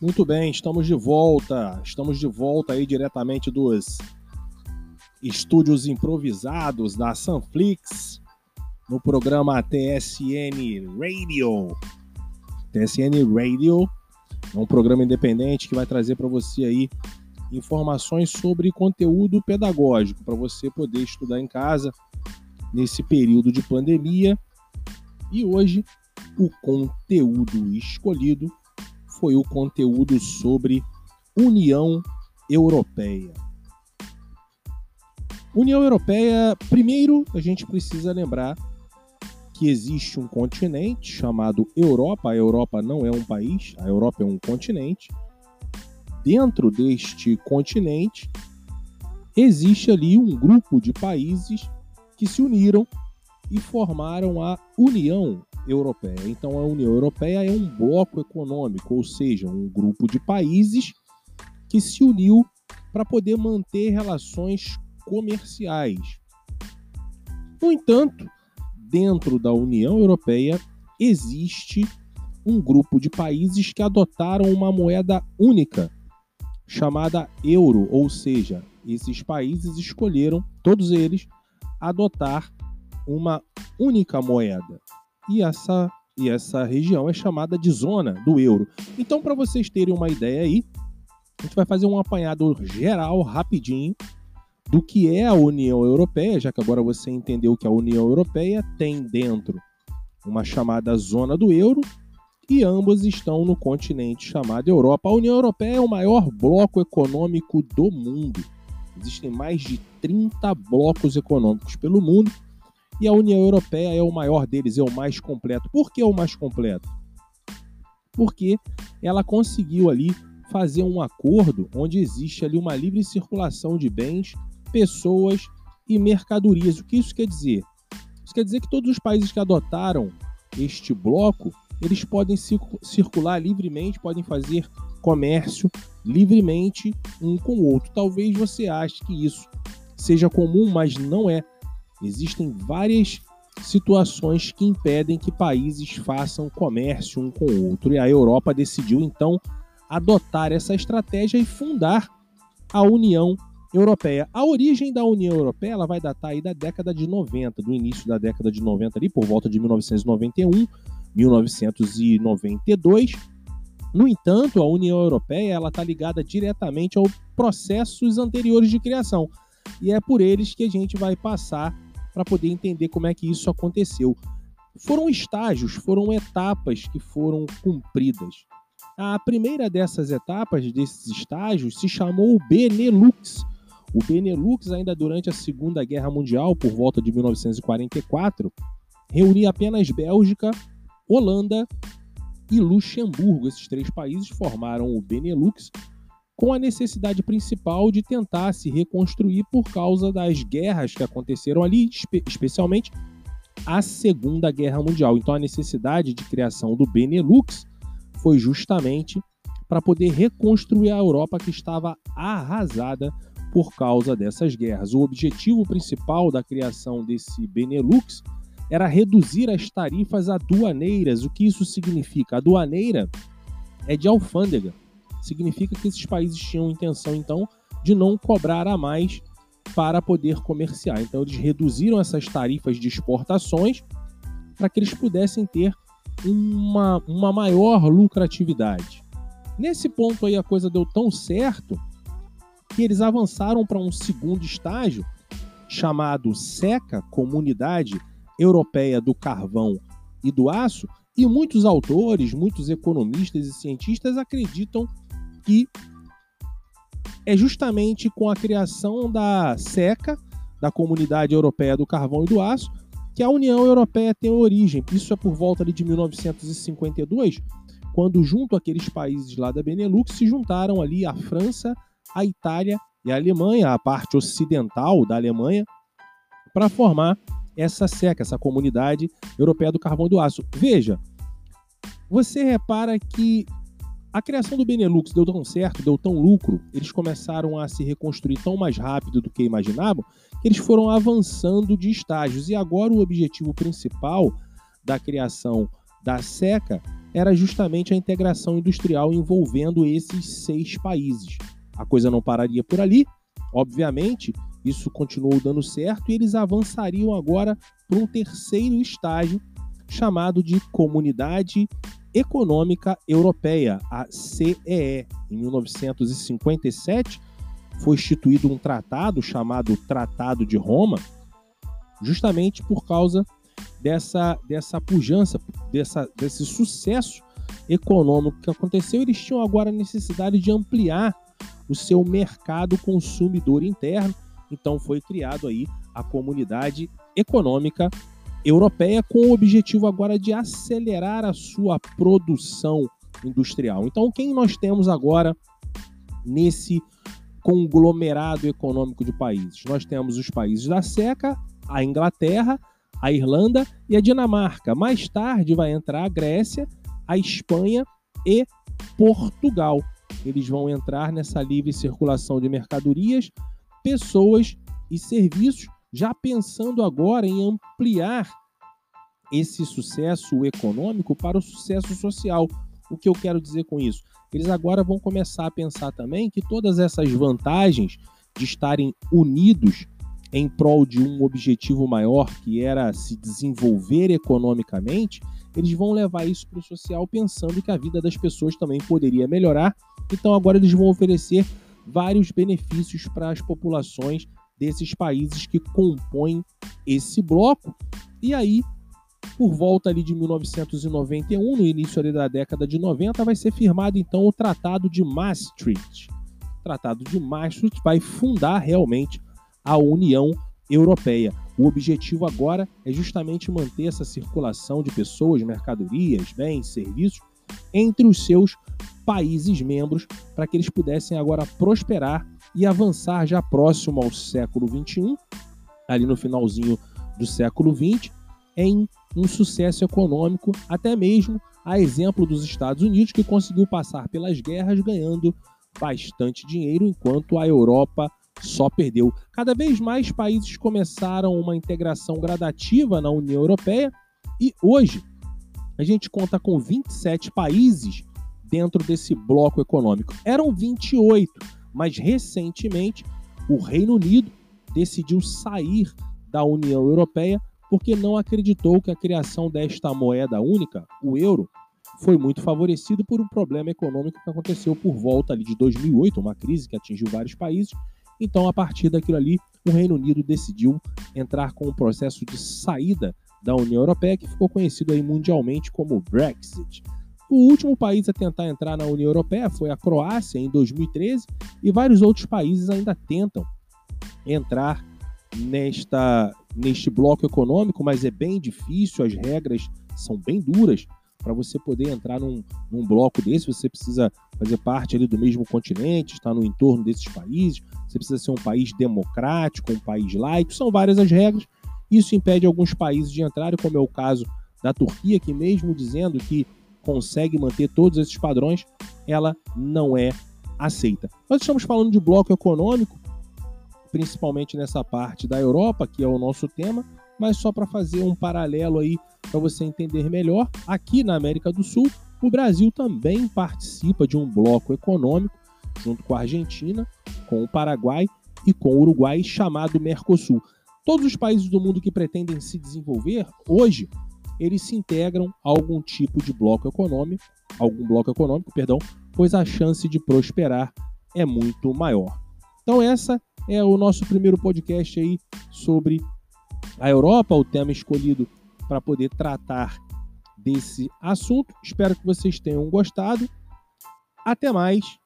Muito bem, estamos de volta. Estamos de volta aí diretamente dos estúdios improvisados da Sunflix no programa TSN Radio. TSN Radio é um programa independente que vai trazer para você aí informações sobre conteúdo pedagógico para você poder estudar em casa nesse período de pandemia. E hoje o conteúdo escolhido foi o conteúdo sobre União Europeia. União Europeia, primeiro a gente precisa lembrar que existe um continente chamado Europa. A Europa não é um país, a Europa é um continente. Dentro deste continente existe ali um grupo de países que se uniram e formaram a União Europeia. Então, a União Europeia é um bloco econômico, ou seja, um grupo de países que se uniu para poder manter relações comerciais. No entanto, dentro da União Europeia existe um grupo de países que adotaram uma moeda única, chamada euro, ou seja, esses países escolheram, todos eles, adotar uma única moeda e essa, e essa região é chamada de zona do euro. Então, para vocês terem uma ideia aí, a gente vai fazer um apanhado geral, rapidinho, do que é a União Europeia, já que agora você entendeu que a União Europeia tem dentro uma chamada zona do euro e ambos estão no continente chamado Europa. A União Europeia é o maior bloco econômico do mundo. Existem mais de 30 blocos econômicos pelo mundo e a União Europeia é o maior deles, é o mais completo. Por que é o mais completo? Porque ela conseguiu ali fazer um acordo onde existe ali uma livre circulação de bens, pessoas e mercadorias. O que isso quer dizer? Isso quer dizer que todos os países que adotaram este bloco, eles podem circular livremente, podem fazer comércio livremente um com o outro. Talvez você ache que isso seja comum, mas não é. Existem várias situações que impedem que países façam comércio um com o outro. E a Europa decidiu então adotar essa estratégia e fundar a União Europeia. A origem da União Europeia ela vai datar aí da década de 90, do início da década de 90 ali, por volta de 1991, 1992. No entanto, a União Europeia ela está ligada diretamente aos processos anteriores de criação e é por eles que a gente vai passar para poder entender como é que isso aconteceu. Foram estágios, foram etapas que foram cumpridas. A primeira dessas etapas, desses estágios, se chamou Benelux. O Benelux, ainda durante a Segunda Guerra Mundial, por volta de 1944, reunia apenas Bélgica, Holanda e Luxemburgo. Esses três países formaram o Benelux, com a necessidade principal de tentar se reconstruir por causa das guerras que aconteceram ali, espe especialmente a Segunda Guerra Mundial. Então, a necessidade de criação do Benelux foi justamente para poder reconstruir a Europa que estava arrasada por causa dessas guerras. O objetivo principal da criação desse Benelux era reduzir as tarifas aduaneiras. O que isso significa? A aduaneira é de alfândega significa que esses países tinham intenção, então, de não cobrar a mais para poder comerciar. Então, eles reduziram essas tarifas de exportações para que eles pudessem ter uma, uma maior lucratividade. Nesse ponto aí, a coisa deu tão certo que eles avançaram para um segundo estágio chamado SECA Comunidade Europeia do Carvão e do Aço, e muitos autores, muitos economistas e cientistas acreditam que é justamente com a criação da SECA, da Comunidade Europeia do Carvão e do Aço, que a União Europeia tem origem. Isso é por volta de 1952, quando junto aqueles países lá da Benelux se juntaram ali a França, a Itália e a Alemanha, a parte ocidental da Alemanha, para formar essa SECA, essa Comunidade Europeia do Carvão e do Aço. Veja, você repara que a criação do Benelux deu tão certo, deu tão lucro, eles começaram a se reconstruir tão mais rápido do que imaginavam, que eles foram avançando de estágios. E agora o objetivo principal da criação da SECA era justamente a integração industrial envolvendo esses seis países. A coisa não pararia por ali, obviamente, isso continuou dando certo e eles avançariam agora para um terceiro estágio chamado de Comunidade Econômica Europeia, a CEE. Em 1957 foi instituído um tratado chamado Tratado de Roma, justamente por causa dessa, dessa pujança, dessa, desse sucesso econômico que aconteceu. Eles tinham agora a necessidade de ampliar o seu mercado consumidor interno, então foi criado aí a Comunidade Econômica Europeia com o objetivo agora de acelerar a sua produção industrial. Então, quem nós temos agora nesse conglomerado econômico de países? Nós temos os países da SECA, a Inglaterra, a Irlanda e a Dinamarca. Mais tarde vai entrar a Grécia, a Espanha e Portugal. Eles vão entrar nessa livre circulação de mercadorias, pessoas e serviços, já pensando agora em ampliar esse sucesso econômico para o sucesso social. O que eu quero dizer com isso? Eles agora vão começar a pensar também que todas essas vantagens de estarem unidos em prol de um objetivo maior, que era se desenvolver economicamente, eles vão levar isso para o social pensando que a vida das pessoas também poderia melhorar. Então agora eles vão oferecer vários benefícios para as populações desses países que compõem esse bloco. E aí, por volta ali de 1991, no início ali da década de 90, vai ser firmado então o Tratado de Maastricht. O Tratado de Maastricht vai fundar realmente a União Europeia. O objetivo agora é justamente manter essa circulação de pessoas, mercadorias, bens, serviços entre os seus países membros para que eles pudessem agora prosperar e avançar já próximo ao século XXI, ali no finalzinho do século XX, em um sucesso econômico, até mesmo a exemplo dos Estados Unidos, que conseguiu passar pelas guerras ganhando bastante dinheiro, enquanto a Europa só perdeu. Cada vez mais países começaram uma integração gradativa na União Europeia e hoje a gente conta com 27 países dentro desse bloco econômico. Eram 28, mas recentemente o Reino Unido decidiu sair da União Europeia porque não acreditou que a criação desta moeda única, o euro, foi muito favorecido por um problema econômico que aconteceu por volta ali de 2008, uma crise que atingiu vários países então, a partir daquilo ali, o Reino Unido decidiu entrar com um processo de saída da União Europeia, que ficou conhecido aí mundialmente como Brexit. O último país a tentar entrar na União Europeia foi a Croácia em 2013 e vários outros países ainda tentam entrar nesta neste bloco econômico, mas é bem difícil, as regras são bem duras para você poder entrar num, num, bloco desse, você precisa fazer parte ali do mesmo continente, estar no entorno desses países, você precisa ser um país democrático, um país laico, são várias as regras. Isso impede alguns países de entrarem, como é o caso da Turquia, que mesmo dizendo que consegue manter todos esses padrões, ela não é aceita. Nós estamos falando de bloco econômico, principalmente nessa parte da Europa, que é o nosso tema, mas só para fazer um paralelo aí para você entender melhor, aqui na América do Sul, o Brasil também participa de um bloco econômico junto com a Argentina, com o Paraguai e com o Uruguai, chamado Mercosul. Todos os países do mundo que pretendem se desenvolver, hoje, eles se integram a algum tipo de bloco econômico, algum bloco econômico, perdão, pois a chance de prosperar é muito maior. Então essa é o nosso primeiro podcast aí sobre a Europa, o tema escolhido para poder tratar desse assunto. Espero que vocês tenham gostado. Até mais